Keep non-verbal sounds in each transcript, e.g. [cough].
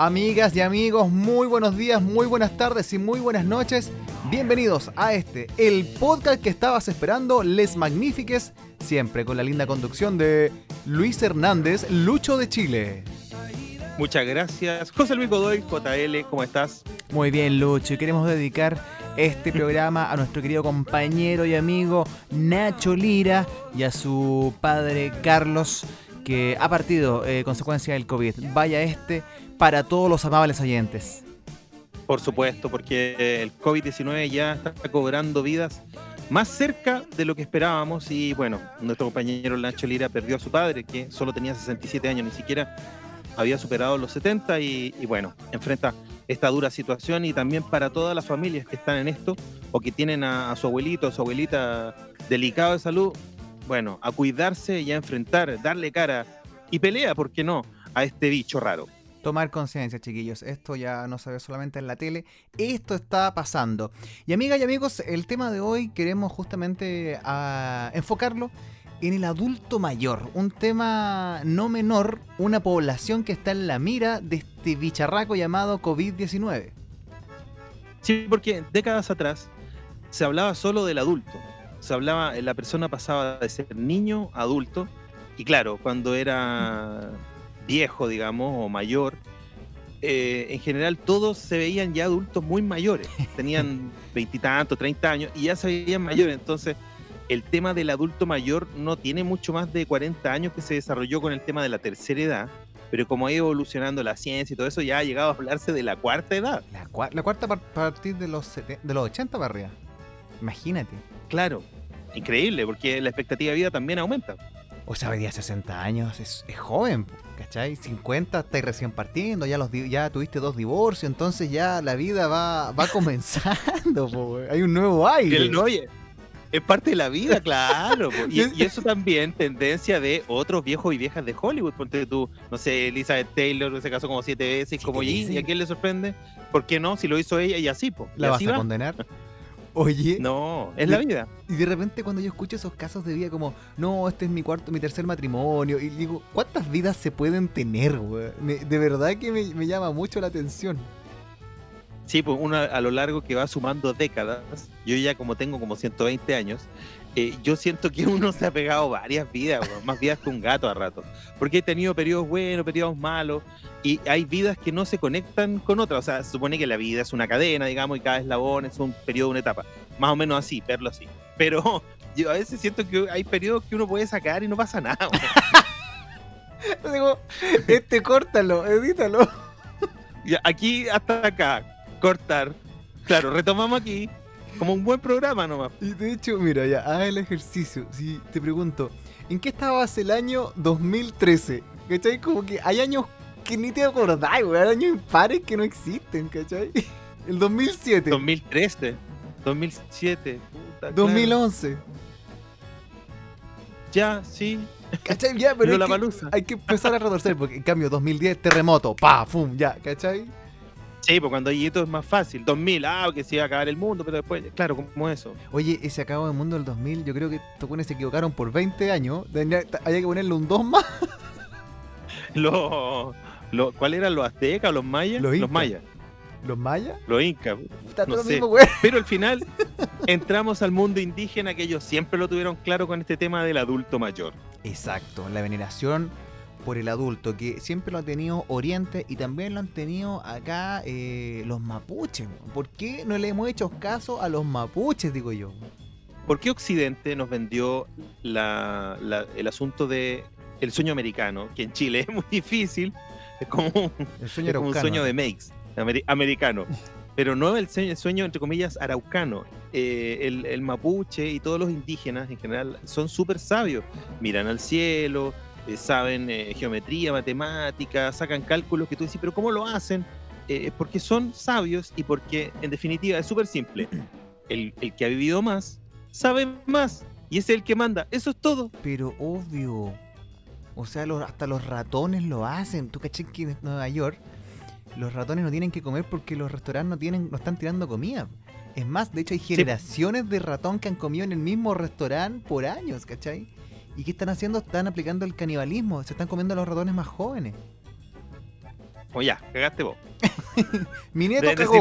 Amigas y amigos, muy buenos días, muy buenas tardes y muy buenas noches. Bienvenidos a este, el podcast que estabas esperando, Les Magnifiques, siempre con la linda conducción de Luis Hernández, Lucho de Chile. Muchas gracias. José Luis Godoy, JL, ¿cómo estás? Muy bien, Lucho, y queremos dedicar este [laughs] programa a nuestro querido compañero y amigo Nacho Lira y a su padre Carlos, que ha partido eh, consecuencia del COVID. Vaya este para todos los amables oyentes. Por supuesto, porque el COVID-19 ya está cobrando vidas más cerca de lo que esperábamos y bueno, nuestro compañero Nacho Lira perdió a su padre, que solo tenía 67 años, ni siquiera había superado los 70 y, bueno, enfrenta esta dura situación y también para todas las familias que están en esto o que tienen a, a su abuelito o su abuelita delicado de salud, bueno, a cuidarse y a enfrentar, darle cara y pelea, ¿por qué no?, a este bicho raro tomar conciencia, chiquillos. Esto ya no se ve solamente en la tele, esto está pasando. Y amigas y amigos, el tema de hoy queremos justamente ah, enfocarlo en el adulto mayor, un tema no menor, una población que está en la mira de este bicharraco llamado COVID-19. Sí, porque décadas atrás se hablaba solo del adulto, se hablaba, la persona pasaba de ser niño a adulto, y claro, cuando era viejo, digamos, o mayor, eh, en general todos se veían ya adultos muy mayores, [laughs] tenían veintitantos, treinta años y ya se veían mayores. Entonces, el tema del adulto mayor no tiene mucho más de 40 años que se desarrolló con el tema de la tercera edad, pero como ha ido evolucionando la ciencia y todo eso, ya ha llegado a hablarse de la cuarta edad. La, cuarta a partir de los, de los 80 para arriba. Imagínate. Claro, increíble, porque la expectativa de vida también aumenta. O sea, hoy día 60 años es, joven, ¿cachai? 50 estáis recién partiendo, ya los ya tuviste dos divorcios, entonces ya la vida va, va [laughs] comenzando, hay un nuevo aire. oye, es parte de la vida, [laughs] claro. Y, eso también tendencia de otros viejos y viejas de Hollywood. Ponte tú, no sé, Elizabeth Taylor se casó como siete veces, como G, ¿y a quién le sorprende? ¿Por qué no? Si lo hizo ella y así, pues. ¿La vas a condenar? [laughs] Oye. No, es la vida. Y de repente cuando yo escucho esos casos de vida como, no, este es mi cuarto, mi tercer matrimonio, y digo, ¿cuántas vidas se pueden tener, güey? de verdad que me, llama mucho la atención. Sí, pues uno a lo largo que va sumando décadas, yo ya como tengo como 120 años, eh, yo siento que [laughs] uno se ha pegado varias vidas, más vidas que un gato a rato. Porque he tenido periodos buenos, periodos malos, y hay vidas que no se conectan con otras. O sea, se supone que la vida es una cadena, digamos, y cada eslabón es un periodo, una etapa. Más o menos así, verlo así. Pero [laughs] yo a veces siento que hay periodos que uno puede sacar y no pasa nada. [laughs] Digo, este córtalo, edítalo. aquí hasta acá, cortar. Claro, retomamos aquí como un buen programa nomás. Y de hecho, mira, ya, haz el ejercicio. Si te pregunto, ¿en qué estabas el año 2013? ¿Cachai? Como que hay años que ni te acordás, güey. Hay años impares que no existen, ¿cachai? [laughs] El 2007. 2013. 2007. Puta, 2011. Ya, sí. ¿Cachai? Ya, pero, hay, que, hay que empezar a retorcer, porque en cambio 2010, terremoto, pa, fum, ya, ¿cachai? Sí, pues cuando hay hito es más fácil. 2000, ah, que se iba a acabar el mundo, pero después, claro, como eso. Oye, ese acabó el mundo del 2000, yo creo que estos pones se equivocaron por 20 años. Había que ponerle un 2 más. [laughs] Lo, lo, ¿Cuál eran los aztecas, los mayas? Los, mayas. ¿Los mayas? Los incas. No sé. Pero al final entramos al mundo indígena que ellos siempre lo tuvieron claro con este tema del adulto mayor. Exacto, la veneración por el adulto, que siempre lo ha tenido Oriente y también lo han tenido acá eh, los mapuches. ¿Por qué no le hemos hecho caso a los mapuches, digo yo? ¿Por qué Occidente nos vendió la, el asunto de el sueño americano, que en Chile [laughs] es muy difícil, es como, un sueño de Makes, americano, pero no el sueño, entre comillas, araucano. Eh, el, el, mapuche y todos los indígenas en general son súper sabios, miran al cielo, eh, saben eh, geometría, matemática, sacan cálculos que tú dices, pero ¿cómo lo hacen? Eh, porque son sabios y porque en definitiva es súper simple. [clears throat] El, que ha vivido más sabe más y es el que manda. Eso es todo. Pero obvio. O sea, hasta los ratones lo hacen. Tú caché que en Nueva York los ratones no tienen que comer porque los restaurantes no, tienen, no están tirando comida. Es más, de hecho hay generaciones de ratón que han comido en el mismo restaurante por años, ¿cachai? ¿Y qué están haciendo? Están aplicando el canibalismo. Se están comiendo a los ratones más jóvenes. O ya, cagaste vos. [laughs] Mi nieto cagó.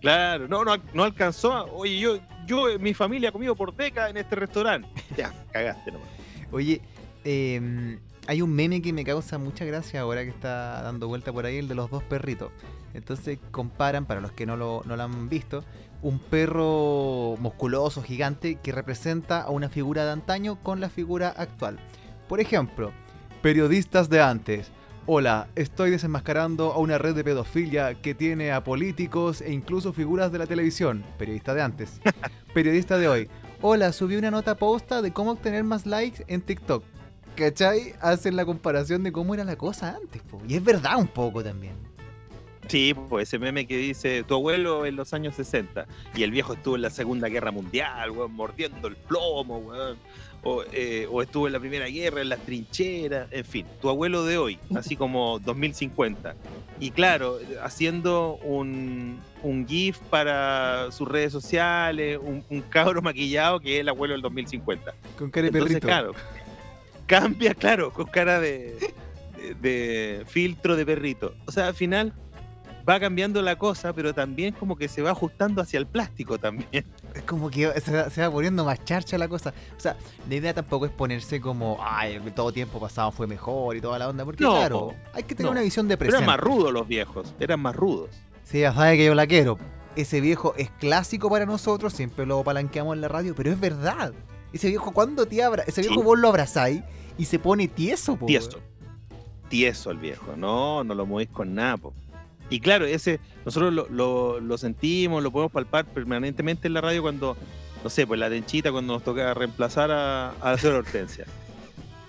Claro, no, no, no alcanzó. oye, yo, yo, mi familia ha comido por décadas en este restaurante. [laughs] Ya, cagaste nomás. Oye, em, hay un meme que me causa mucha gracia ahora que está dando vuelta por ahí, el de los dos perritos. Entonces comparan, para los que no lo, no lo han visto, un perro musculoso, gigante, que representa a una figura de antaño con la figura actual. Por ejemplo, periodistas de antes. Hola, estoy desenmascarando a una red de pedofilia que tiene a políticos e incluso figuras de la televisión. Periodista de antes. [laughs] Periodista de hoy. Hola, subí una nota posta de cómo obtener más likes en TikTok. ¿Cachai? Hacen la comparación de cómo era la cosa antes, y es verdad un poco también. Sí, pues ese meme que dice tu abuelo en los años 60 y el viejo estuvo en la Segunda Guerra Mundial, weón, mordiendo el plomo, weón. Eh, o, estuvo en la Primera Guerra, en las trincheras, en fin, tu abuelo de hoy, [laughs] así como 2050. Y claro, haciendo un, GIF para sus redes sociales, un, cabro [laughs] maquillado que es el abuelo del 2050. Con cara de perrito. claro, cambia, claro, con cara de, de filtro de perrito. O sea, al final va cambiando la cosa, pero también como que se va ajustando hacia el plástico también. [laughs] Es como que se, va poniendo más charcha la cosa. O sea, la idea tampoco es ponerse como, ay, todo tiempo pasado fue mejor y toda la onda, porque claro, hay que tener una visión de presente. eran más rudos los viejos, eran más rudos. Sí, ya sabe que yo la quiero. Ese viejo es clásico para nosotros, siempre lo palanqueamos en la radio, pero es verdad. Ese viejo, cuando te abra, ese viejo vos lo abrazáis y se pone tieso, po. Tieso. Tieso el viejo, no, no lo movís con nada, po. Y claro, ese nosotros lo, lo, sentimos, lo podemos palpar permanentemente en la radio cuando, no sé, pues la denchita cuando nos toca reemplazar a, a la señora Hortensia.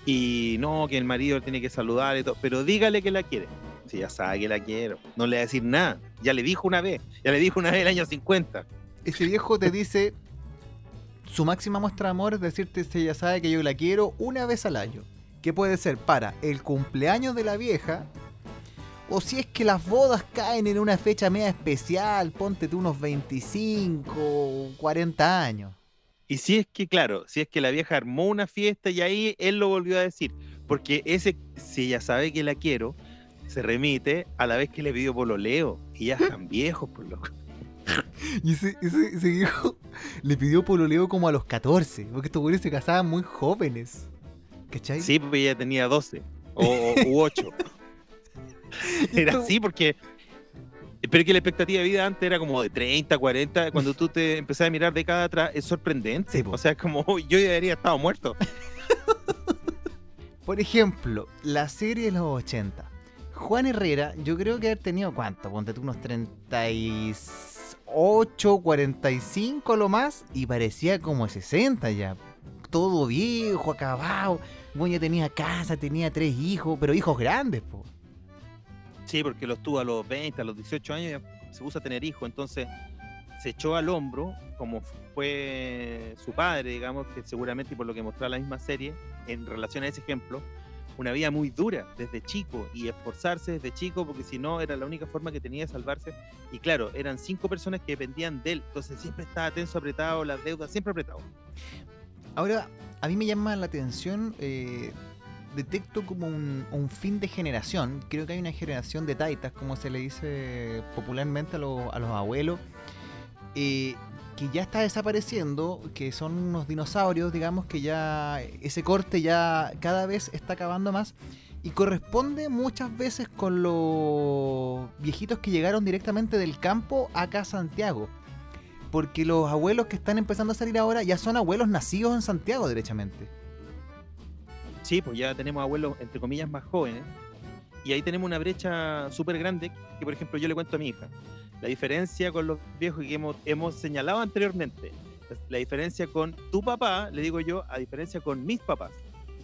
Y no, que el marido tiene que saludar y todo, pero dígale que la quiere. Si ya sabe que la quiero, no le va a decir nada. Ya le dijo una vez, ya le dijo una vez el año 50. Ese viejo te dice, su máxima muestra de amor es decirte si ya sabe que yo la quiero una vez al año. Que puede ser para el cumpleaños de la vieja o si es que las bodas caen en una fecha media especial, ponte tú unos 25, 40 años. Y si es que, claro, si es que la vieja armó una fiesta y ahí él lo volvió a decir, porque ese, si ella sabe que la quiero, se remite a la vez que le pidió pololeo, y ya están [laughs] viejos, por loco. Y ese, ese, viejo le pidió pololeo como a los 14, porque estos güeyes se casaban muy jóvenes. ¿Cachai? Sí, porque ella tenía 12 o, u 8. [laughs] [laughs] Era así porque pero que la expectativa de vida antes era como de 30, 40. Cuando tú te empezás a mirar de cada atrás, es sorprendente. o sea, es como yo ya debería estado muerto. [laughs] Por ejemplo, la serie de los 80. Juan Herrera, yo creo que haber tenido cuánto, ponte tú unos 38, 45 lo más, y parecía como 60 ya. Todo viejo, acabado. Bueno, ya tenía casa, tenía tres hijos, pero hijos grandes, po. Sí, porque los tuvo a los 20, a los 18 años, se puso a tener hijos, entonces se echó al hombro, como fue su padre, digamos, que seguramente por lo que mostraba la misma serie, en relación a ese ejemplo, una vida muy dura desde chico y esforzarse desde chico porque si no era la única forma que tenía de salvarse. Y claro, eran cinco personas que dependían de él, entonces siempre estaba tenso, apretado, las deudas siempre apretado. Ahora, a mí me llama la atención eh, detecto como un, fin de generación. Creo que hay una generación de taitas, como se le dice popularmente a, los, abuelos, eh, que ya está desapareciendo, que son unos dinosaurios, digamos, que ya ese corte ya cada vez está acabando más. Y corresponde muchas veces con los viejitos que llegaron directamente del campo acá a Santiago. Porque los abuelos que están empezando a salir ahora ya son abuelos nacidos en Santiago, derechamente. Sí, pues ya tenemos abuelos, entre comillas, más jóvenes. Y ahí tenemos una brecha súper grande que, por ejemplo, yo le cuento a mi hija. La diferencia con los viejos que hemos, hemos señalado anteriormente. La diferencia con tu papá, le digo yo, a diferencia con mis papás.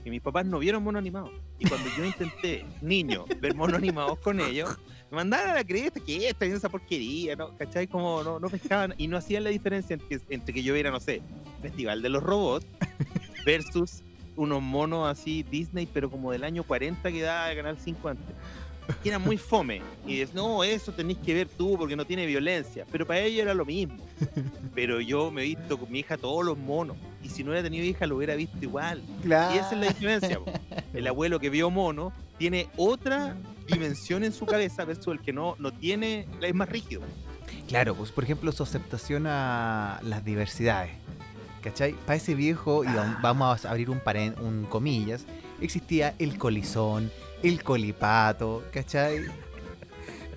Que mis papás no vieron mono animados. Y cuando yo intenté, [laughs] niño, ver mono animados con ellos, me mandaron a la cresta que esta esa porquería, ¿no? ¿Cachai? Como no, no pescaban y no hacían la diferencia entre, entre que yo viera, no sé, Festival de los Robots [laughs] versus unos monos así Disney, pero como del año 40 que daba de Canal 5 antes. Que era muy fome. Y es, no, eso tenéis que ver tú porque no tiene violencia. Pero para ella era lo mismo. Pero yo me he visto con mi hija todos los monos. Y si no hubiera tenido hija, lo hubiera visto igual. Y esa es la diferencia. El abuelo que vio mono tiene otra dimensión en su cabeza versus el que no, no tiene, es más rígido. Claro, pues por ejemplo su aceptación a las diversidades. ¿Cachai? Para ese viejo, y ah. vamos a abrir un, un comillas, existía el colizón, el colipato, ¿cachai?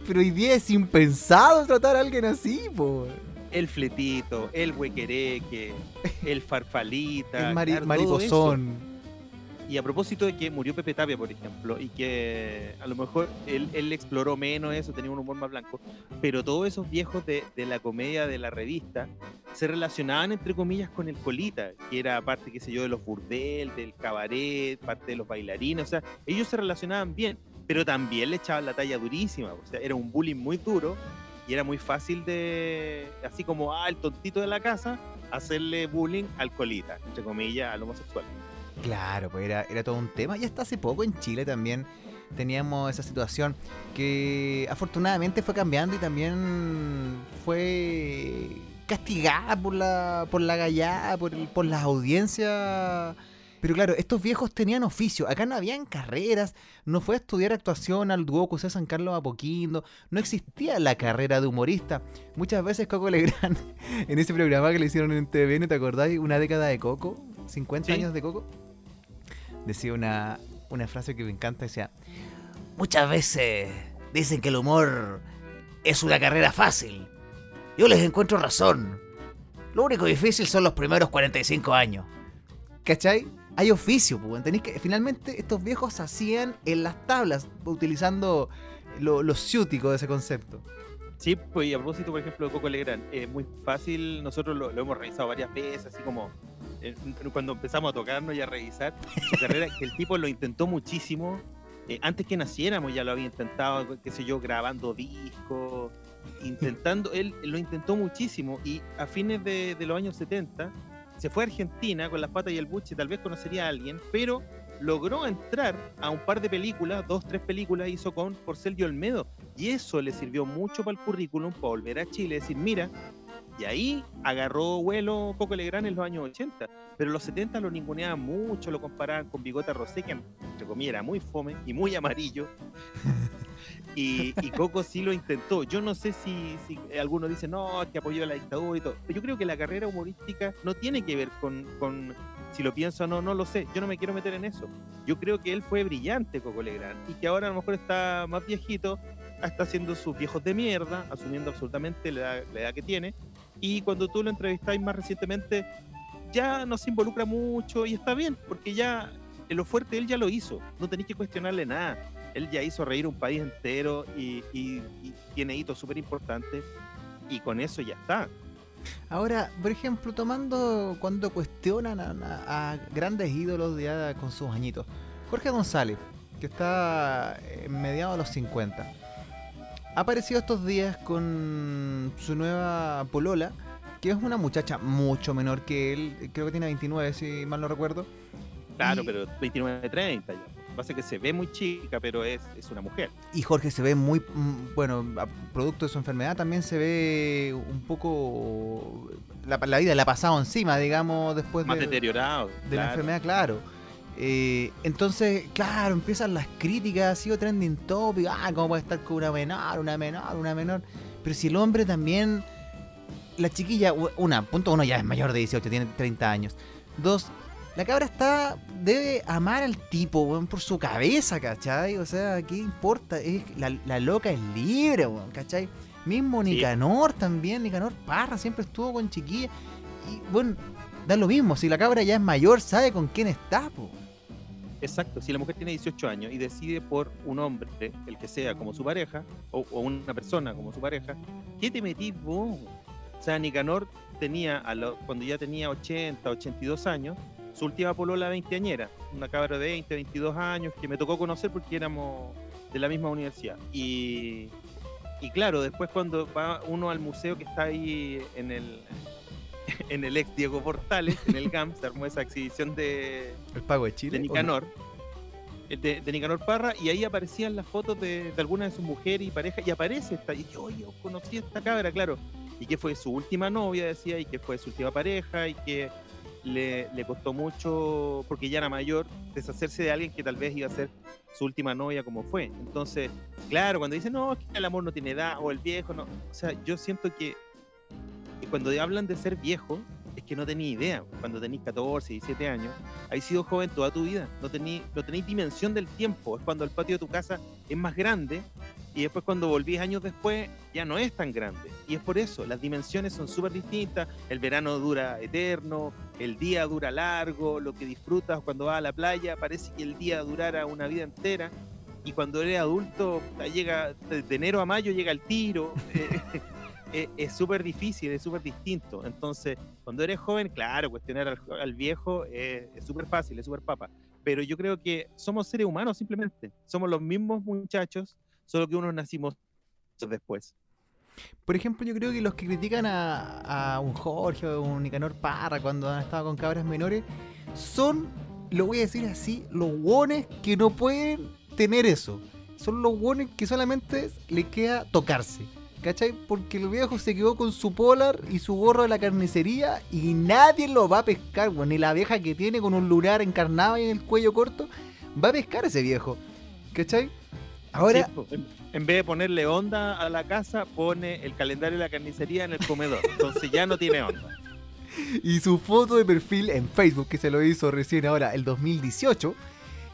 Pero hoy día es impensado tratar a alguien así, po. El fletito, el huequereque, el farfalita. El mariposón. Y a propósito de que murió Pepe Tapia, por ejemplo, y que a lo mejor él, exploró menos eso, tenía un humor más blanco, pero todos esos viejos de, la comedia de la revista se relacionaban, entre comillas, con el colita, que era parte, qué sé yo, de los burdel, del cabaret, parte de los bailarines, o sea, ellos se relacionaban bien, pero también le echaban la talla durísima, o sea, era un bullying muy duro y era muy fácil de, así como, ah, el tontito de la casa, hacerle bullying al colita, entre comillas, al homosexual. Claro, pues era, era todo un tema. Y hasta hace poco en Chile también teníamos esa situación que afortunadamente fue cambiando y también fue castigada por la, por la gallada, por, por las audiencias. Pero claro, estos viejos tenían oficio. Acá no habían carreras. No fue a estudiar actuación al dúo José San Carlos Apoquindo. No existía la carrera de humorista. Muchas veces Coco [laughs] Legrand, en ese programa que le hicieron en TVN, ¿te acordáis? Una década de Coco. 50 años de Coco decía una, frase que me encanta, decía, muchas veces dicen que el humor es una carrera fácil. Yo les encuentro razón. Lo único difícil son los primeros 45 años. ¿Cachai? Hay oficio, pues. Tenéis que. Finalmente, estos viejos hacían en las tablas, utilizando lo, lo ciútico de ese concepto. Sí, pues y a propósito, por ejemplo, de Coco Legrand, es muy fácil, nosotros lo, lo, hemos revisado varias veces, así como cuando empezamos a tocarnos y a revisar su carrera, que el tipo lo intentó muchísimo. Eh, antes que naciéramos ya lo había intentado, qué sé yo, grabando discos, intentando, él lo intentó muchísimo y a fines de, los años 70 se fue a Argentina con las patas y el buche, tal vez conocería a alguien, pero logró entrar a un par de películas, dos, tres películas hizo con Porcel Olmedo y eso le sirvió mucho para el currículum, para volver a Chile, decir, mira, y ahí agarró vuelo Coco Legrand en los años 80. Pero los 70 lo ninguneaban mucho, lo comparaban con Bigota Rosé, que entre comillas era muy fome y muy amarillo. [laughs] y, Coco sí lo intentó. Yo no sé si, si algunos dicen, no, que apoyó a la dictadura y todo. Pero yo creo que la carrera humorística no tiene que ver con, con si lo pienso o no, no lo sé. Yo no me quiero meter en eso. Yo creo que él fue brillante, Coco Legrand, y que ahora a lo mejor está más viejito, está haciendo sus viejos de mierda, asumiendo absolutamente la edad que tiene, y cuando tú lo entrevistáis más recientemente, ya no se involucra mucho y está bien, porque ya en lo fuerte él ya lo hizo, no tenéis que cuestionarle nada. Él ya hizo reír un país entero y, tiene hitos súper importantes y con eso ya está. Ahora, por ejemplo, tomando cuando cuestionan a, grandes ídolos ya con sus añitos, Jorge González, que está en mediados de los 50 ha aparecido estos días con su nueva polola, que es una muchacha mucho menor que él, creo que tiene 29, si mal no recuerdo. Claro, pero 29, 30 ya. Pasa que se ve muy chica, pero es, es una mujer. Y Jorge se ve muy, mm, bueno, producto de su enfermedad también se ve un poco... La, vida le ha pasado encima, digamos, después Más deteriorado. De la enfermedad, claro. Eh, entonces, claro, empiezan las críticas, ha sido trending topic, ah, ¿cómo puede estar con una menor, una menor, una menor? Pero si el hombre también, la chiquilla, una, punto uno ya es mayor de 18, tiene 30 años. Dos, la cabra está, debe amar al tipo, por su cabeza, ¿cachai? O sea, ¿qué importa? Es, la, loca es libre, ¿cachai? Mismo Nicanor también, Nicanor Parra siempre estuvo con chiquilla. Y bueno, da lo mismo, si la cabra ya es mayor, sabe con quién está, po. Exacto, si la mujer tiene 18 años y decide por un hombre, el que sea, como su pareja, o, una persona como su pareja, ¿qué te metís vos? O sea, Nicanor tenía, a cuando ya tenía 80, 82 años, su última polola veinteañera, una cabra de 20, 22 años, que me tocó conocer porque éramos de la misma universidad. Y, y claro, después cuando va uno al museo que está ahí en el, [laughs] en el ex Diego Portales, en el GAM, se armó esa exhibición de, el pago de, Chile, de Nicanor. Eh, de, Nicanor Parra, y ahí aparecían las fotos de, algunas de sus mujeres y parejas, y aparece esta, y yo, yo conocí a esta cabra, claro, y que fue su última novia, decía, y que fue su última pareja, y que le, le, costó mucho, porque ya era mayor, deshacerse de alguien que tal vez iba a ser su última novia como fue. Entonces, claro, cuando dicen, no, es que el amor no tiene edad, o el viejo, no. O sea, yo siento que, cuando hablan de ser viejo, es que no tenía idea. Cuando tenéis 14, 17 años, has sido joven toda tu vida. No tenéis dimensión del tiempo. Es cuando el patio de tu casa es más grande y después cuando volvís años después ya no es tan grande. Y es por eso, las dimensiones son súper distintas, el verano dura eterno, el día dura largo, lo que disfrutas cuando vas a la playa parece que el día durara una vida entera y cuando eres adulto llega de enero a mayo llega el tiro. [laughs] Eh, es súper difícil, es súper distinto. Entonces, cuando eres joven, claro, cuestionar al, viejo es súper fácil, es súper papa. Pero yo creo que somos seres humanos simplemente. Somos los mismos muchachos solo que unos nacimos después. Por ejemplo, yo creo que los que critican a, un Jorge o un Nicanor Parra cuando han estado con cabras menores son, lo voy a decir así, los guones que no pueden tener eso. Son los guones que solamente le queda tocarse. ¿Cachai? Porque el viejo se quedó con su polar y su gorro de la carnicería y nadie lo va a pescar, Ni la vieja que tiene con un lunar encarnado y en el cuello corto va a pescar ese viejo. ¿Cachai? Ahora, en vez de ponerle onda a la casa, pone el calendario de la carnicería en el comedor. Entonces ya no tiene onda. [laughs] Y su foto de perfil en Facebook, que se lo hizo recién ahora, el 2018,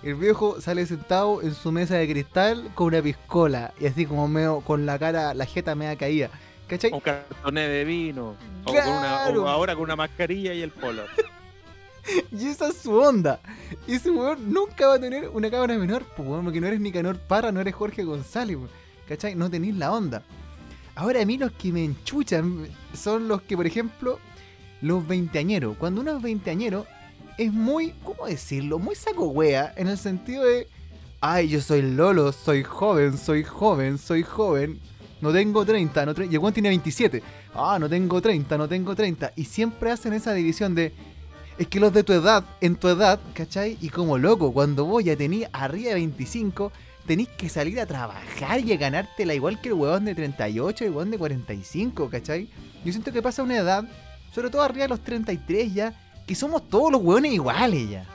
el viejo sale sentado en su mesa de cristal con una piscola y así como medio con la cara, la jeta media caída. ¿Cachai? Un cartón de vino. O, ahora con una mascarilla y el polo. [laughs] y esa es su onda. Ese weón nunca va a tener una cámara menor, pues porque no eres Nicanor Parra, no eres Jorge González, ¿cachai? No tenéis la onda. Ahora a mí los que me enchuchan son los que, por ejemplo, los veinteañeros. Cuando uno es veinteañero, es muy, ¿cómo decirlo? Muy saco wea, en el sentido de, ay, yo soy Lolo, soy joven, soy joven, soy joven. No tengo 30, no y el tiene 27. Ah, no tengo 30, no tengo 30. Y siempre hacen esa división de, es que los de tu edad, en tu edad, ¿cachai? Y como loco, cuando vos ya tenís arriba de 25, tenés que salir a trabajar y a ganártela igual que el huevón de 38 y el huevón de 45, ¿cachai? Yo siento que pasa una edad, sobre todo arriba de los 33 ya, que somos todos los huevones iguales ya.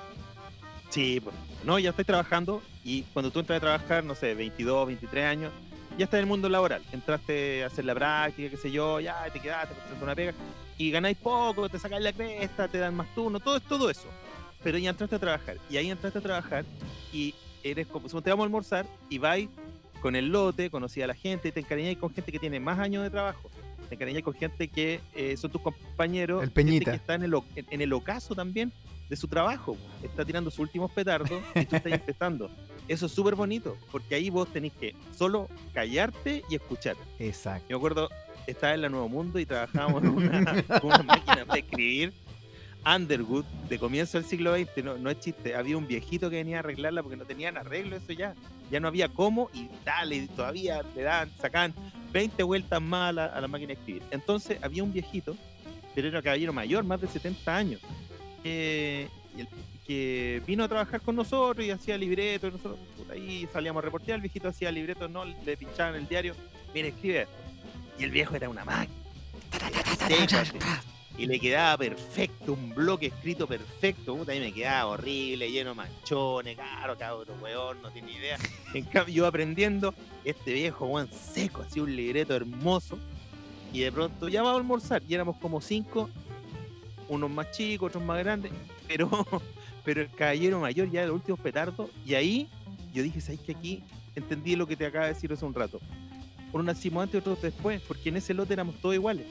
Sí, pues, no, ya estoy trabajando y cuando tú entras a trabajar, no sé, 22, 23 años, ya estás en el mundo laboral. Entraste a hacer la práctica, qué sé yo, ya te quedaste, te una pega y ganáis poco, te sacáis la cresta, te dan más turno, todo, todo eso. Pero ya entraste a trabajar. Y ahí entraste a trabajar y eres como, te vamos a almorzar y vais con el lote, conocí a la gente, te encariñáis con gente que tiene más años de trabajo. Te encariñáis con gente que eh, son tus compañeros. El Peñita. que está en el, en el ocaso también de su trabajo. Está tirando sus últimos petardos y tú estás [laughs] empezando. Eso es súper bonito, porque ahí vos tenés que solo callarte y escuchar. Exacto. Yo me acuerdo, estaba en la Nuevo Mundo y trabajábamos en una, [laughs] máquina de escribir Underwood de comienzo del siglo XX, no, no es chiste, había un viejito que venía a arreglarla porque no tenían arreglo eso ya, ya no había cómo y dale, y todavía le dan, sacan 20 vueltas más a la, máquina de escribir. Entonces había un viejito, pero era caballero mayor, más de 70 años, que, vino a trabajar con nosotros y hacía libretos, y nosotros ahí salíamos a reportear, el viejito hacía libretos, no, le pinchaban el diario, mire, escribe y el viejo era una máquina. Y le quedaba perfecto, un bloque escrito perfecto. Puta, me quedaba horrible, lleno de manchones, caro, cabrón, weón, no tiene idea. [laughs] En cambio, yo aprendiendo, este viejo, weón, seco, así un libreto hermoso. Y de pronto ya vamos a almorzar. Y éramos como cinco, unos más chicos, otros más grandes. Pero, [laughs] pero el caballero mayor ya de los últimos petardos. Y ahí yo dije, ¿sabes que aquí entendí lo que te acaba de decir hace un rato? uno nacimos antes y otros después, porque en ese lote éramos todos iguales.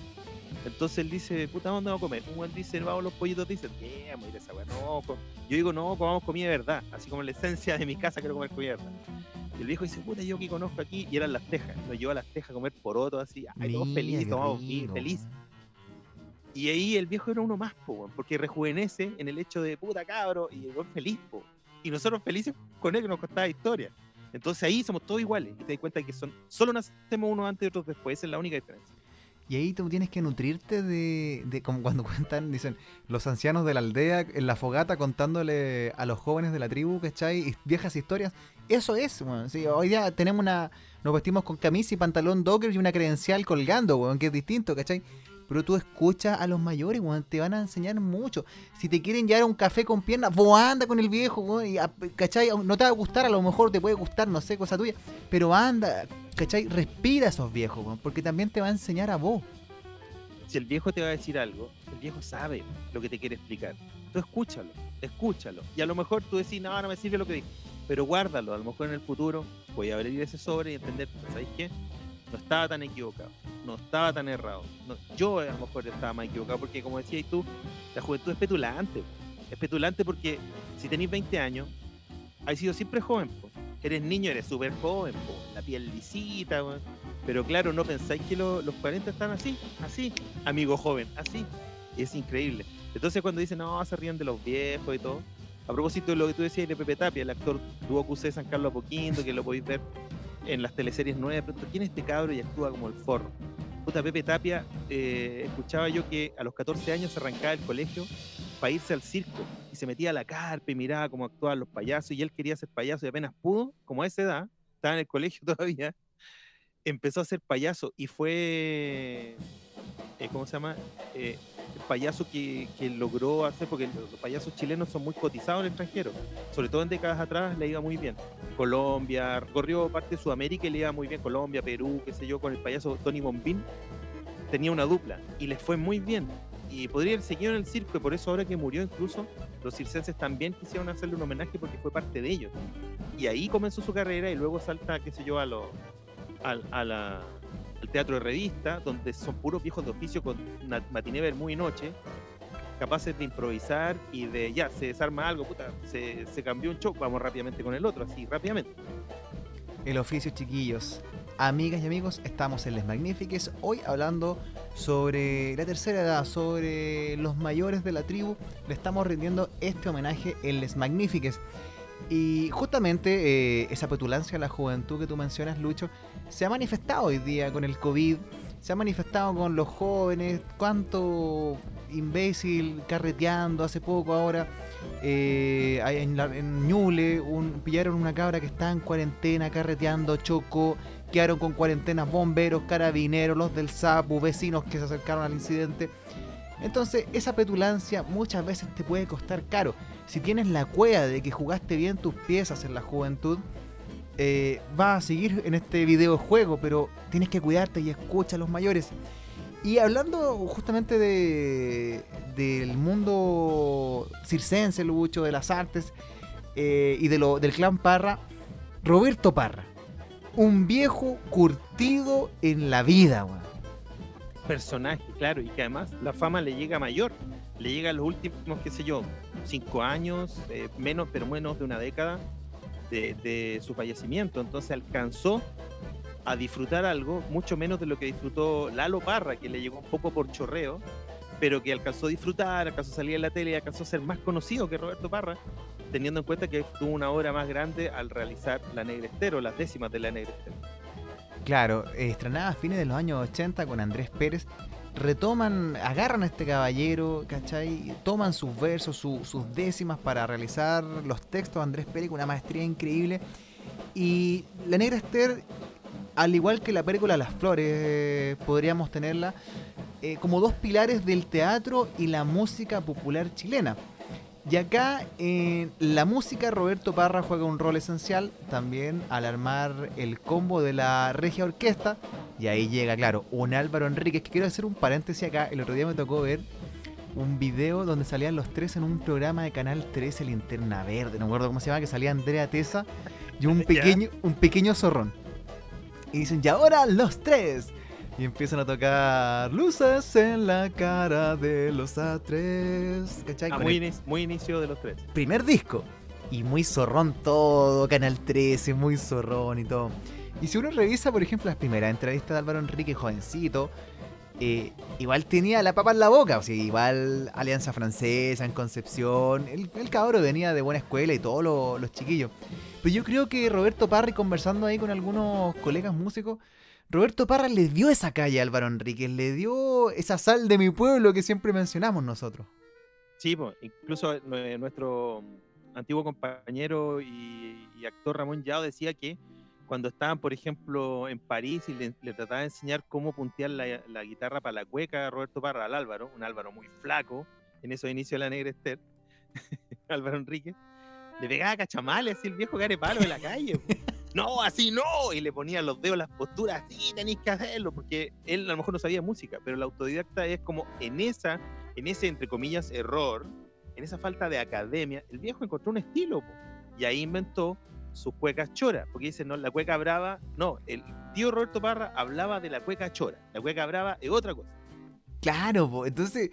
Entonces él dice, puta, ¿dónde vamos a comer? Un buen dice, vamos los pollitos, dicen, vamos a esa No, yo digo, no, comamos comida de verdad, así como la esencia de mi casa quiero comer comida de verdad. Y el viejo dice, puta, yo que conozco aquí, y eran las tejas. Nos llevó a las tejas a comer poroto, así, ay, todos felices, tomamos feliz. Y ahí el viejo era uno más, po, porque rejuvenece en el hecho de puta cabro, y el feliz, po. Y nosotros felices con él que nos contaba historia. Entonces ahí somos todos iguales y te das cuenta que son solo nacemos uno antes y otros después, esa es la única diferencia. Y ahí tú tienes que nutrirte de, de, como cuando [laughs] cuentan, dicen, los ancianos de la aldea en la fogata contándole a los jóvenes de la tribu, ¿cachai? viejas historias. Eso es, bueno, sí, hoy día tenemos una, nos vestimos con camisa y pantalón docker y una credencial colgando, weón, que es distinto, ¿cachai? Pero tú escuchas a los mayores, weón, te van a enseñar mucho. Si te quieren llevar a un café con piernas, vos anda con el viejo, weón, y, ¿cachai? No te va a gustar, a lo mejor te puede gustar, no sé, cosa tuya, pero anda, ¿cachai? Respira a esos viejos, weón, porque también te va a enseñar a vos. Si el viejo te va a decir algo, el viejo sabe lo que te quiere explicar. Tú escúchalo, escúchalo. Y a lo mejor tú decís, no, no me sirve lo que dijo. Pero guárdalo, a lo mejor en el futuro voy a abrir ese sobre y entender, ¿sabéis qué? No estaba tan equivocado, no estaba tan errado. yo a lo mejor estaba más equivocado porque, como decías tú, la juventud es petulante. Es petulante porque si tenéis 20 años, has sido siempre joven. Eres niño, eres súper joven, la piel lisita. Pero claro, no pensáis que los 40 están así, así, amigo joven, así. es increíble. Entonces cuando dicen, no, se ríen de los viejos y todo. A propósito de lo que tú decías de Pepe Tapia, el actor tuvo QC San Carlos Apoquinto, que lo podéis ver en las teleseries nuevas, ¿quién es este cabro y actúa como el forro? Puta, Pepe Tapia, eh, escuchaba yo que a los 14 años se arrancaba del colegio para irse al circo y se metía a la carpa y miraba cómo actuaban los payasos y él quería ser payaso y apenas pudo, como a esa edad, estaba en el colegio [laughs] todavía, empezó a ser payaso y fue, eh, ¿cómo se llama? Eh, payaso que, logró hacer, porque los payasos chilenos son muy cotizados en el extranjero, sobre todo en décadas atrás le iba muy bien. Colombia, recorrió parte de Sudamérica y le iba muy bien, Colombia, Perú, qué sé yo, con el payaso Tony Bombín, tenía una dupla y les fue muy bien. Y podría haber seguido en el circo y por eso ahora que murió incluso, los circenses también quisieron hacerle un homenaje porque fue parte de ellos. Y ahí comenzó su carrera y luego salta, qué sé yo, a, lo, a la el teatro de revista, donde son puros viejos de oficio con matiné, muy noche, capaces de improvisar y de ya, se desarma algo, puta, se, cambió un show, vamos rápidamente con el otro, así, rápidamente. El oficio, chiquillos. Amigas y amigos, estamos en Les Magnifiques, hoy hablando sobre la tercera edad, sobre los mayores de la tribu. Le estamos rindiendo este homenaje en Les Magnifiques. Y justamente eh, esa petulancia a la juventud que tú mencionas, Lucho, se ha manifestado hoy día con el COVID, se ha manifestado con los jóvenes, cuánto imbécil carreteando hace poco ahora. Eh, en, Ñuble un, pillaron una cabra que estaba en cuarentena, carreteando, chocó, quedaron con cuarentenas bomberos, carabineros, los del SAPU, vecinos que se acercaron al incidente. Entonces, esa petulancia muchas veces te puede costar caro si tienes la cueva de que jugaste bien tus piezas en la juventud, eh, vas a seguir en este videojuego, pero tienes que cuidarte y escucha a los mayores. Y hablando justamente de, del mundo circense, Lucho, de las artes eh, y de lo, del clan Parra, Roberto Parra, un viejo curtido en la vida, Personaje, claro, y que además la fama le llega mayor, le llega a los últimos, qué sé yo, cinco años, eh, menos, pero menos de una década de, su fallecimiento. Entonces alcanzó a disfrutar algo mucho menos de lo que disfrutó Lalo Parra, que le llegó un poco por chorreo, pero que alcanzó a disfrutar, alcanzó a salir en la tele y alcanzó a ser más conocido que Roberto Parra, teniendo en cuenta que tuvo una obra más grande al realizar La Negrestero, las décimas de La Negrestero. Claro, estrenada a fines de los años 80 con Andrés Pérez retoman, agarran a este caballero, ¿cachai? Toman sus versos, sus décimas para realizar los textos de Andrés Pérez una maestría increíble. Y La Negra Esther, al igual que la película Las Flores, podríamos tenerla eh, como dos pilares del teatro y la música popular chilena. Y acá en la música Roberto Parra juega un rol esencial también al armar el combo de la regia orquesta. Y ahí llega, claro, un Álvaro Enríquez, que quiero hacer un paréntesis acá. El otro día me tocó ver un video donde salían los tres en un programa de Canal 13 Linterna Verde, no me acuerdo cómo se llama, que salía Andrea Tesa y un [laughs] pequeño, un pequeño zorrón. Y dicen, y ahora los tres. Y empiezan a tocar luces en la cara de los A3. ¿Cachai? Ah, muy, muy inicio de los tres. Primer disco. Y muy zorrón todo, Canal 13, muy zorrón y todo. Y si uno revisa, por ejemplo, las primeras entrevistas de Álvaro Enrique, jovencito, eh, igual tenía la papa en la boca, o sea, igual Alianza Francesa en Concepción, el, el cabro venía de buena escuela y todos los chiquillos. Pero yo creo que Roberto Parry, conversando ahí con algunos colegas músicos, Roberto Parra le dio esa calle a Álvaro Enríquez, le dio esa sal de mi pueblo que siempre mencionamos nosotros. Sí, pues, incluso nuestro antiguo compañero y, actor Ramón Yao decía que cuando estaban, por ejemplo, en París y le, trataba de enseñar cómo puntear la, guitarra para la cueca a Roberto Parra al Álvaro, un Álvaro muy flaco en esos inicios de la Negra Esther, [laughs] Álvaro Enrique, le pegaba cachamales así el viejo palo de la calle. No, así no, y le ponía los dedos las posturas, sí, tenéis que hacerlo, porque él a lo mejor no sabía música, pero la autodidacta es como en esa, en ese, entre comillas, error, en esa falta de academia, el viejo encontró un estilo, y ahí inventó sus cuecas choras, porque dice, no, la cueca brava, no, el tío Roberto Parra hablaba de la cueca chora, la cueca brava es otra cosa. Claro, entonces,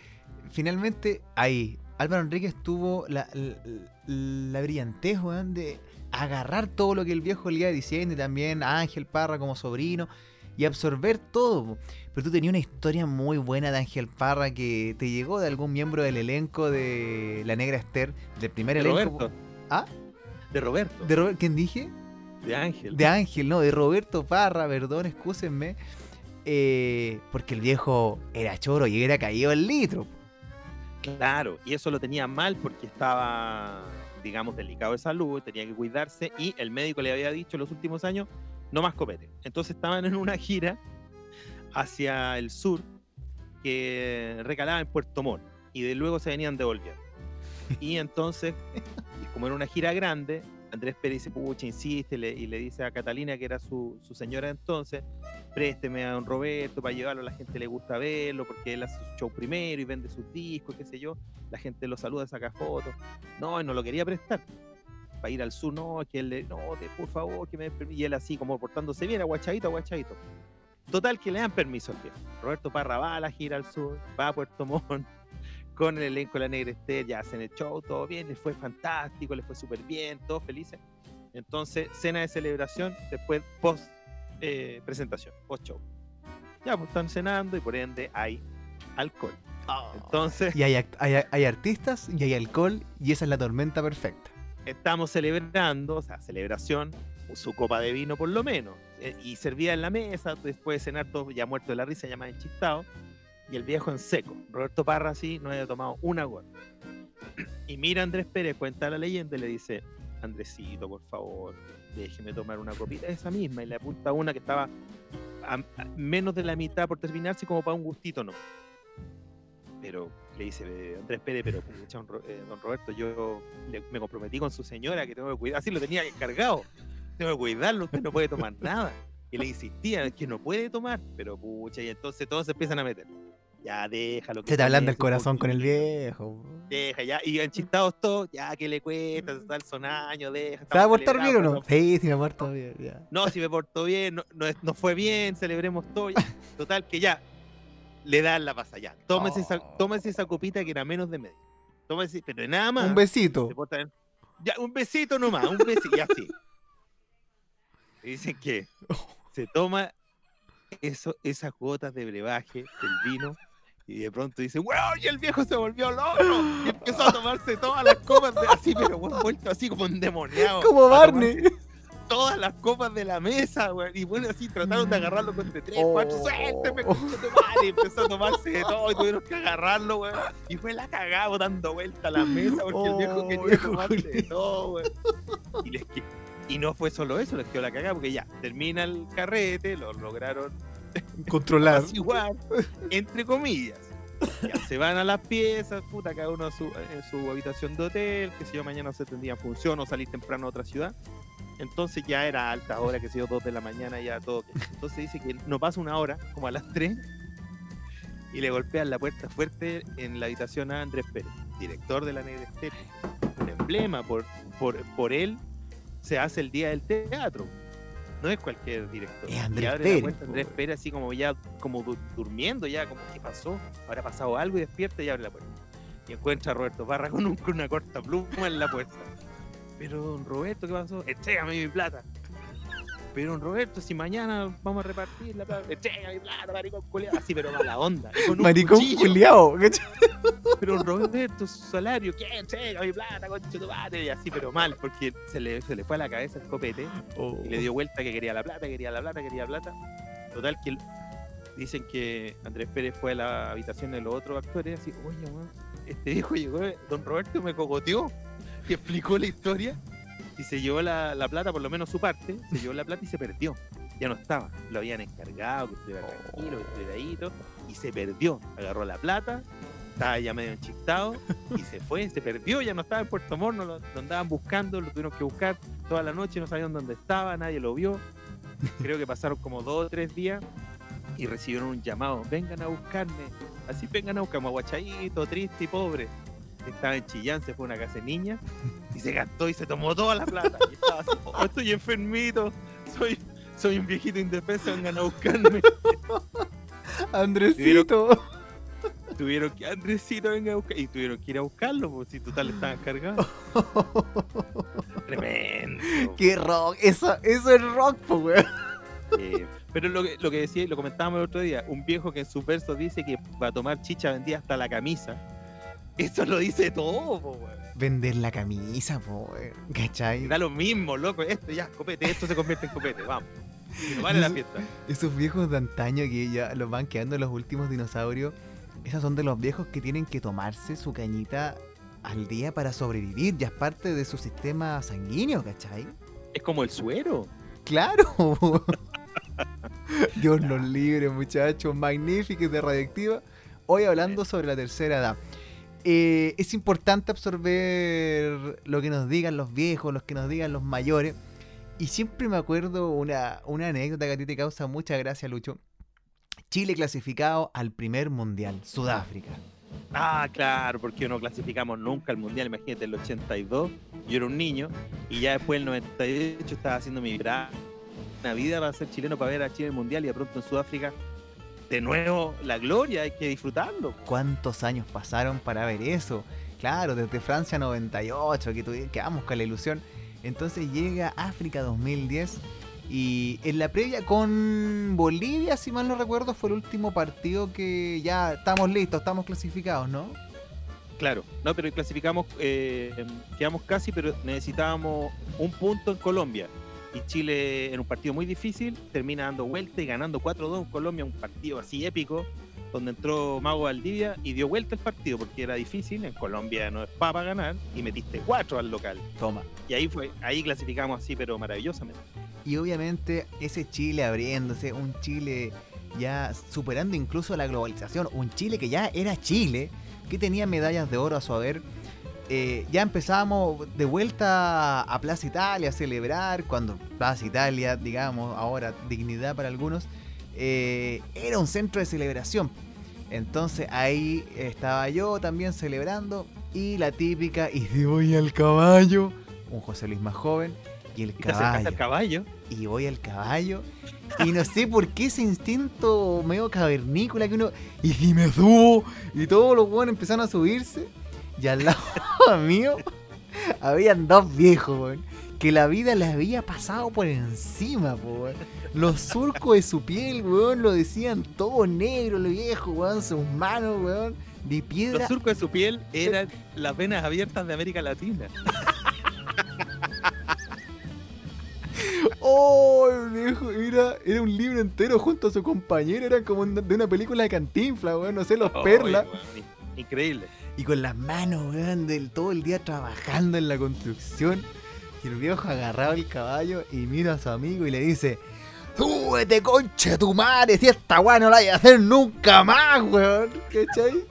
finalmente, ahí, Álvaro Enríquez tuvo la, la, brillantez, de agarrar todo lo que el viejo le iba diciendo y también a Ángel Parra como sobrino y absorber todo. Pero tú tenías una historia muy buena de Ángel Parra que te llegó de algún miembro del elenco de La Negra Esther, del primer elenco. Roberto. ¿Ah? De Roberto. ¿De ¿Quién dije? De Ángel. De Ángel, no, de Roberto Parra, perdón, excúsenme. Eh, porque el viejo era choro y era caído el litro. Claro, y eso lo tenía mal porque estaba, digamos, delicado de salud, tenía que cuidarse y el médico le había dicho en los últimos años, no más copete. Entonces estaban en una gira hacia el sur que recalaba en Puerto Montt y de luego se venían devolviendo. Y entonces, como era una gira grande, Andrés Pérez pucha, insiste y le dice a Catalina, que era su, señora entonces, présteme a don Roberto para llevarlo, la gente le gusta verlo porque él hace su show primero y vende sus discos, qué sé yo, la gente lo saluda, saca fotos. No, no lo quería prestar. Para ir al sur, no, que él le, no, por favor, que me Y él así, como portándose bien, aguachadito, aguachadito. Total, que le dan permiso al. Roberto Parra va a la gira al sur, va a Puerto Montt, con el elenco de la Negra Esther, ya hacen el show, todo bien, les fue fantástico, les fue súper bien, todos felices. Entonces, cena de celebración, después post eh, presentación, post show. Ya, pues están cenando y por ende hay alcohol. Ah. Entonces. Y hay, hay, artistas y hay alcohol y esa es la tormenta perfecta. Estamos celebrando, o sea, celebración, su copa de vino por lo menos. Eh, y servía en la mesa, después de cenar todos ya muertos de la risa, ya más enchistados y el viejo en seco. Roberto Parra así no había tomado una gota. [clears throat] Y mira a Andrés Pérez, cuenta la leyenda y le dice, Andresito, por favor, déjeme tomar una copita, esa misma, y le apunta una que estaba menos de la mitad por terminarse como para un gustito, no. Pero le dice Andrés Pérez, pero eh, don Roberto, yo me comprometí con su señora que tengo que cuidar, así lo tenía encargado, tengo que cuidarlo, usted no puede tomar nada. Y le insistía que no puede tomar, pero pucha, y entonces todos se empiezan a meter ya déjalo. Que Se te hablando el corazón con el viejo. Deja, ya, y enchistados todos, ya que le cuesta, está el sonaño, deja. ¿Te va a portar bien o no? Sí, sí me porto bien. Ya. No, si me porto bien, no, no, fue bien, celebremos todo. [laughs] Total, que ya, le dan la pasa, ya. Tómese, esa, oh. esa copita que era menos de medio. Tómese, pero nada más. Un besito. Ya, un besito nomás, un besito, y así. Dicen que [laughs] se toma eso, esas gotas de brebaje del vino y de pronto dice, weón, y el viejo se volvió loco. Y empezó a tomarse todas las copas de así, pero weón, vuelto así como endemoniado. Como Barney. Todas las copas de la mesa, weón. Y bueno, así trataron de agarrarlo con tres, oh. cuatro, suélteme. Y empezó a tomarse de todo y tuvieron que agarrarlo, weón. Y fue la cagada dando vuelta a la mesa porque el viejo quería oh, tomarse de todo, weón. Y, y no fue solo eso, les quedó la cagada porque ya termina el carrete, lo lograron [laughs] controlar. igual, entre comillas. se van a las piezas, puta, cada uno su, en su habitación de hotel, que si yo mañana se tendría función o salir temprano a otra ciudad. Entonces ya era alta hora, que si yo dos de la mañana, ya todo. Entonces dice que no pasa una hora, como a las 3, y le golpean la puerta fuerte en la habitación a Andrés Pérez, director de la Negra Un emblema, por, por, por él se hace el día del teatro no es cualquier director. Es Andrés y abre la puerta, Andrés Pérez así como ya como durmiendo ya, como ¿qué pasó? Habrá pasado algo y despierta y abre la puerta. Y encuentra a Roberto Parra con, una corta pluma en la puerta. Pero don Roberto, ¿qué pasó? Entrégame mi plata. Pero Roberto, si mañana vamos a repartir la plata, entrégame mi plata, maricón culiado. Así, pero mala onda. maricón culiado. Pero Roberto, su salario, ¿qué? Entrega mi plata, concha tu madre. Y así, pero mal, porque se le, se le fue a la cabeza el copete oh. y le dio vuelta que quería la plata, quería la plata, quería plata. Total, que dicen que Andrés Pérez fue a la habitación de los otros actores así, oye, man, este viejo llegó, don Roberto me cogoteó y explicó la historia y se llevó la, plata, por lo menos su parte, se llevó la plata y se perdió. Ya no estaba. Lo habían encargado, que estuviera tranquilo, que estuviera ahí y se perdió. Agarró la plata, estaba ya medio enchistado y se fue, se perdió, ya no estaba en Puerto Morno, lo, andaban buscando, lo tuvieron que buscar toda la noche, no sabían dónde estaba, nadie lo vio. Creo que pasaron como dos o tres días y recibieron un llamado, vengan a buscarme, así vengan a buscarme, aguachadito, triste y pobre estaba en Chillán, se fue a una casa de niñas y se gastó y se tomó toda la plata. Y estaba así, oh, estoy enfermito, soy, soy un viejito indefenso, vengan a buscarme. Andresito. Tuvieron, que, Andresito venga a buscar, y tuvieron que ir a buscarlo, porque si total estaban cargados. [laughs] Tremendo. Qué rock, eso, eso es rock, pues, pero lo que, lo que decía, lo comentábamos el otro día, un viejo que en sus versos dice que va a tomar chicha vendía hasta la camisa eso lo dice todo, po, Vender la camisa, po, ¿cachai? Da lo mismo, loco. Esto ya, copete, esto se convierte en copete, vamos. no vale la fiesta. Esos viejos de antaño que ya los van quedando los últimos dinosaurios, esos son de los viejos que tienen que tomarse su cañita al día para sobrevivir. Ya es parte de su sistema sanguíneo, ¿cachai? Es como el suero. Claro. [laughs] Dios nos libre, muchachos. Magníficos de radioactiva. Hoy hablando sobre la tercera edad. Eh, es importante absorber lo que nos digan los viejos, lo que nos digan los mayores. Y siempre me acuerdo una, una anécdota que a ti te causa mucha gracia, Lucho. Chile clasificado al primer mundial, Sudáfrica. Ah, claro, porque no clasificamos nunca al mundial. Imagínate, el 82, yo era un niño, y ya después del 98 estaba haciendo mi vida para ser chileno, para ver a Chile en el mundial, y de pronto en Sudáfrica de nuevo la gloria, hay que disfrutarlo. ¿Cuántos años pasaron para ver eso? Claro, desde Francia 98, que quedamos con la ilusión. Entonces llega África 2010 y en la previa con Bolivia, si mal no recuerdo, fue el último partido que ya estamos listos, estamos clasificados, ¿no? Claro, no, pero clasificamos, eh, quedamos casi, pero necesitábamos un punto en Colombia y Chile en un partido muy difícil termina dando vuelta y ganando 4-2 en Colombia, un partido así épico, donde entró Mago Valdivia y dio vuelta el partido porque era difícil, en Colombia no es para ganar y metiste 4 al local. Toma. Y ahí fue, ahí clasificamos así, pero maravillosamente. Y obviamente ese Chile abriéndose, un Chile ya superando incluso la globalización, un Chile que ya era Chile, que tenía medallas de oro a su haber eh, ya empezábamos de vuelta a Plaza Italia a celebrar, cuando Plaza Italia, digamos, ahora dignidad para algunos, eh, era un centro de celebración. Entonces ahí estaba yo también celebrando y la típica, y voy al caballo, un José Luis más joven, y el caballo. Al caballo. Y voy al caballo. Y no sé por qué ese instinto medio cavernícola que uno. Y si me subo. Y todos los buenos empezaron a subirse. Y al lado [laughs] mío habían dos viejos, que la vida les había pasado por encima, Los surcos de su piel, weón, lo decían todo negro, los viejos, weón, sus manos, weón, de piedra. Los surcos de su piel [laughs] eran las venas abiertas de América Latina. Oh, viejo, era, era un libro entero junto a su compañero, era como de una película de cantinfla, weón, no sé, los perlas. Increíble y con las manos, weón, del todo el día trabajando en la construcción. Y el viejo agarraba el caballo y mira a su amigo y le dice: ¡Súbete, concha tu madre! Si esta weá no la hay a hacer nunca más, weón. ¿Cachai?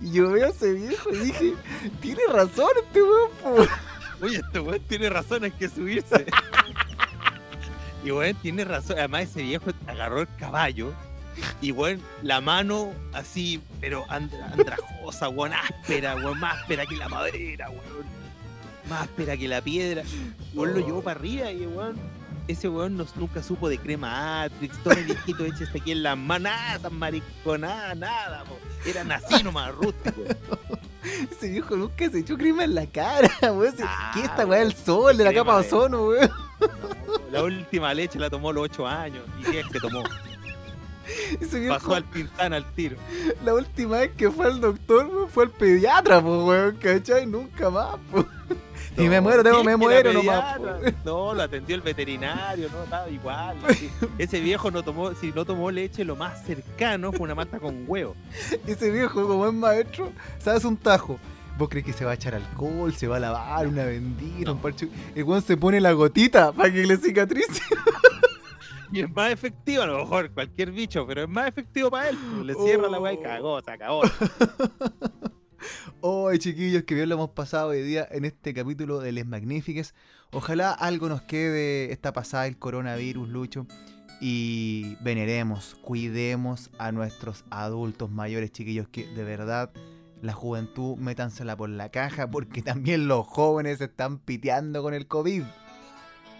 Y yo veo a ese viejo y dije: Tiene razón este weón, Oye, este weón tiene razón, hay que subirse. [laughs] y weón tiene razón. Además, ese viejo agarró el caballo y, weón, la mano así, pero andrajosa, weón, áspera, weón, más áspera que la madera, weón. Más áspera que la piedra. Weón lo llevó para arriba y, weón, ese weón nunca supo de crema Atrix, todo el viejito hecho aquí en la mano, nada, mariconada, nada, po. Era nací nomás rústico. Ese viejo nunca se echó crema en la cara, [laughs] weón. ¿Qué esta weón? El sol de la capa de ozono, weón. la última leche la tomó los 8 años. ¿Y qué es que tomó? [laughs] Pasó al pintán al tiro. La última vez que fue al doctor fue al pediatra, pues, weón, ¿cachai? Nunca más, pues. [laughs] y me muero, tengo, me muero nomás. [laughs] No, lo atendió el veterinario, no, estaba igual. Ese viejo no tomó, si no tomó leche, lo más cercano fue una mata con huevo. Ese viejo, como es maestro, sabes un tajo. ¿Vos crees que se va a echar alcohol, se va a lavar, una bendita, un parche? El weón se pone la gotita para que le cicatrice. Y es más efectivo, a lo mejor cualquier bicho, pero es más efectivo para él. Le cierra la weá y cagó, se acabó. [laughs] Hoy, chiquillos, que bien lo hemos pasado hoy día en este capítulo de Les Magnifiques. Ojalá algo nos quede esta pasada el coronavirus, Lucho. Y veneremos, cuidemos a nuestros adultos mayores, chiquillos, que de verdad la juventud métansela por la caja porque también los jóvenes están piteando con el COVID.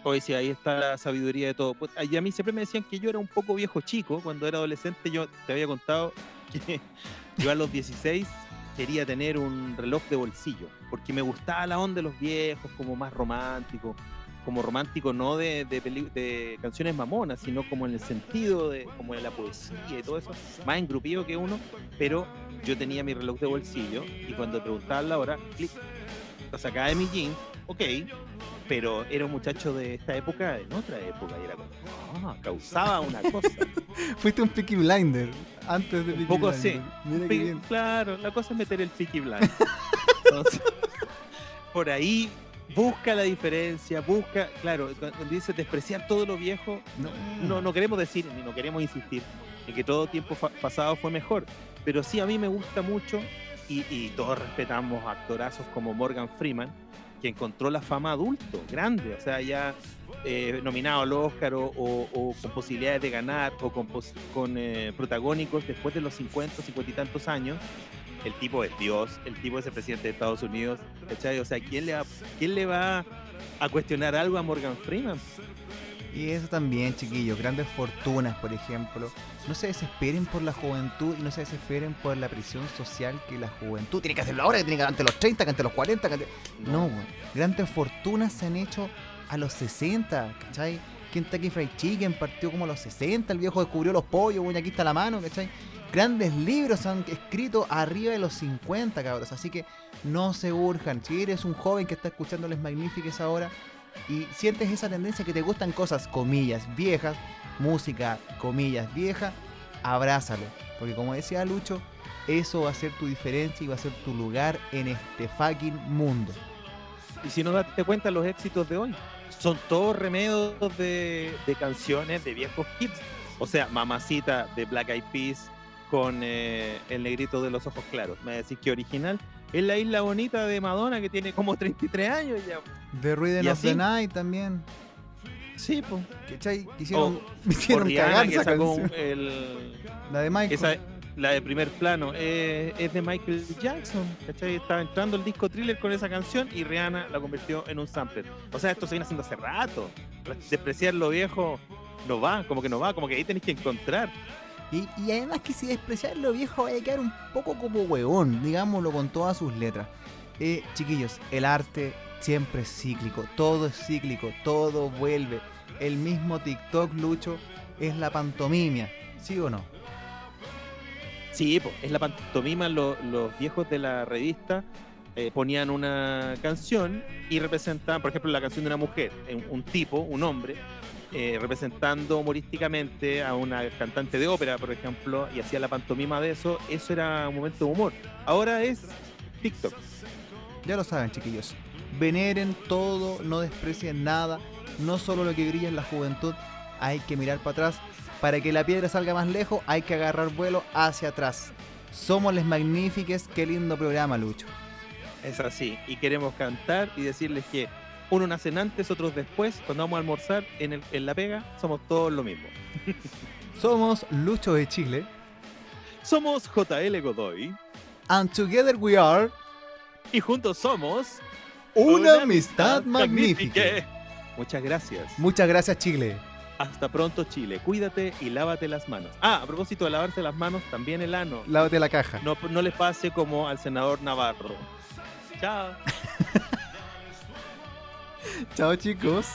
Hoy sí, ahí está la sabiduría de todo. Pues, y a mí siempre me decían que yo era un poco viejo chico. Cuando era adolescente yo te había contado [laughs] que yo a los 16 quería tener un reloj de bolsillo, porque me gustaba la onda de los viejos, como más romántico, como romántico no de, de, canciones mamonas, sino como en el sentido de como de la poesía y todo eso, más engrupido que uno, pero yo tenía mi reloj de bolsillo y cuando preguntaban la hora, clic, lo sacaba de mi jeans, ok, pero era un muchacho de esta época, en otra época, y era como, ah, causaba una [laughs] cosa. Fuiste un Peaky Blinder antes de Peaky Un poco así. Claro, la cosa es meter el Peaky Blinder. [laughs] Entonces, por ahí busca la diferencia, busca, claro, cuando dice despreciar todo lo viejo, no, no, queremos decir ni no queremos insistir en que todo tiempo pasado fue mejor, pero sí a mí me gusta mucho y, y todos respetamos actorazos como Morgan Freeman, que encontró la fama adulto, grande, o sea, ya eh, nominado al Oscar o, con posibilidades de ganar o con, con eh, protagónicos después de los 50, 50 y tantos años, el tipo es Dios, el tipo es el presidente de Estados Unidos, ¿cachai? O sea, ¿quién le va, quién le va a cuestionar algo a Morgan Freeman? Y eso también, chiquillos, grandes fortunas, por ejemplo. No se desesperen por la juventud y no se desesperen por la prisión social que la juventud tiene que hacerlo ahora, que tiene que ante los 30, que ante los 40, que ante... No, grandes fortunas se han hecho a los 60, ¿cachai? Kentucky Fried Chicken partió como a los 60, el viejo descubrió los pollos, bueno, aquí está la mano, ¿cachai? Grandes libros han escrito arriba de los 50, cabros. Así que no se urjan. Si eres un joven que está escuchando Les Magnifiques ahora y sientes esa tendencia que te gustan cosas, comillas, viejas, música, comillas, vieja, abrázalo. Porque como decía Lucho, eso va a ser tu diferencia y va a ser tu lugar en este fucking mundo. Y si no date cuenta, los éxitos de hoy son todos remedios de, de canciones de viejos hits. O sea, Mamacita de Black Eyed Peas, con eh, el negrito de los ojos claros. Me decís que original es la isla bonita de Madonna que tiene como 33 años ya. De Rhythm of the Night también. Sí, pues. ¿Cachai? Hicieron, [laughs] hicieron cagar esa canción. El, la de Michael. la de primer plano eh, es de Michael Jackson. ¿Cachai? Estaba entrando el disco thriller con esa canción y Rihanna la convirtió en un sampler. O sea, esto se viene haciendo hace rato. Despreciar lo viejo no va, como que no va, como que ahí tenéis que encontrar. Y, además que si despreciar lo viejo va a quedar un poco como huevón, digámoslo con todas sus letras. Eh, chiquillos, el arte siempre es cíclico, todo es cíclico, todo vuelve. El mismo TikTok, Lucho, es la pantomimia, ¿sí o no? Sí, es la pantomima. los viejos de la revista eh, ponían una canción y representaban, por ejemplo, la canción de una mujer, un tipo, un hombre, eh, representando humorísticamente a una cantante de ópera, por ejemplo, y hacía la pantomima de eso, eso era un momento de humor. Ahora es TikTok. Ya lo saben, chiquillos. Veneren todo, no desprecien nada, no solo lo que brilla en la juventud, hay que mirar para atrás. Para que la piedra salga más lejos, hay que agarrar vuelo hacia atrás. Somos les magnífiques, qué lindo programa, Lucho. Es así, y queremos cantar y decirles que uno nacen antes, otros después. Cuando vamos a almorzar en, en la pega, somos todos lo mismo. [laughs] somos Lucho de Chile. Somos JL Godoy. And together we are. Y juntos somos. Una, amistad, magnífica. Muchas gracias. Muchas gracias, Chile. Hasta pronto, Chile. Cuídate y lávate las manos. Ah, a propósito de lavarse las manos, también el ano. Lávate la caja. No, no les pase como al senador Navarro. Chao. [laughs] Chao chicos.